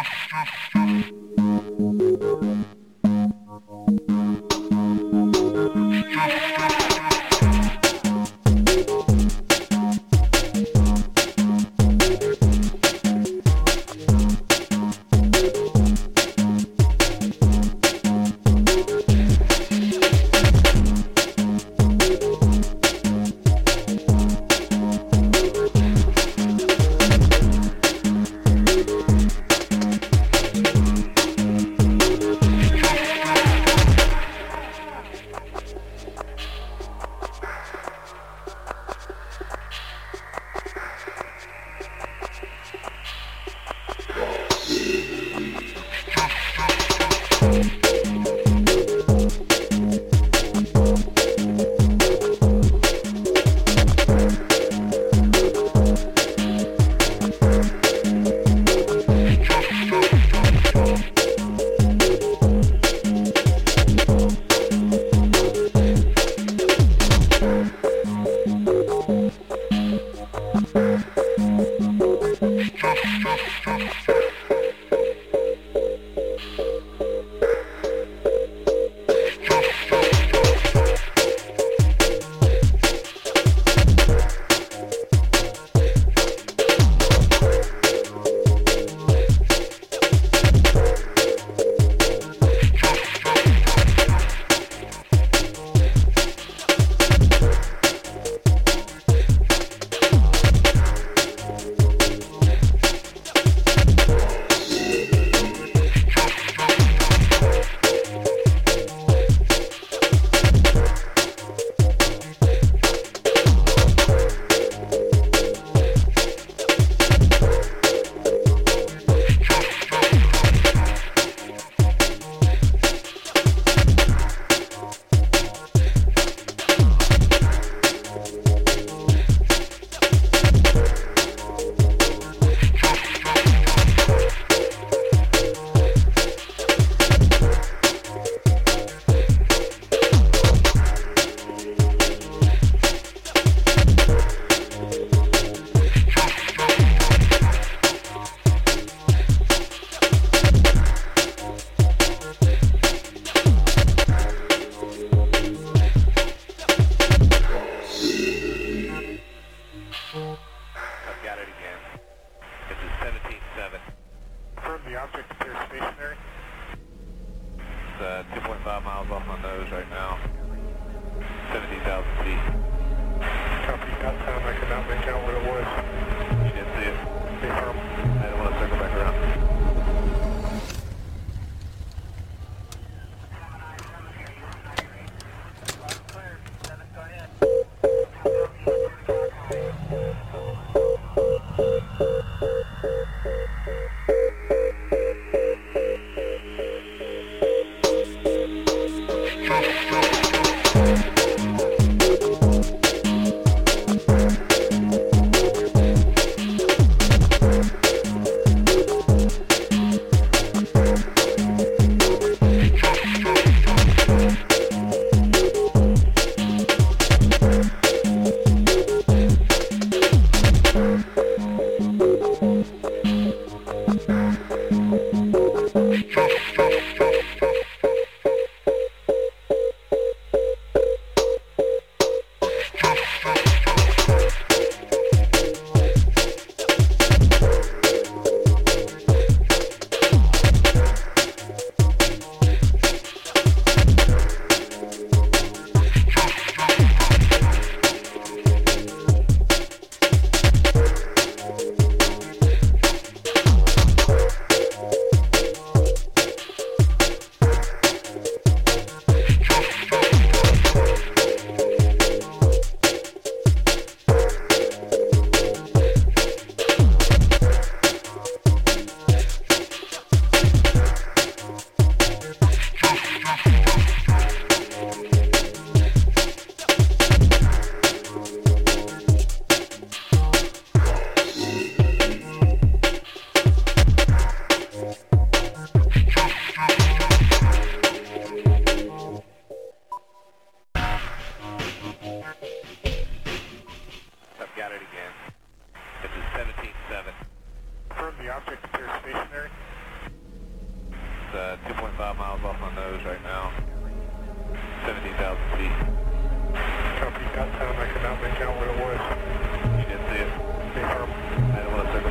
あっ。The object appears stationary. It's uh, 2.5 miles off my nose right now. 17,000 feet. Copy, got time. I could not make out what it was. You didn't see it? Confirm. I don't want to circle back around. Stationary. It's uh, 2.5 miles off my nose right now. 17,000 feet. Copy, got time. I could not make out what it was. You didn't see it? Confirm. I don't want to circle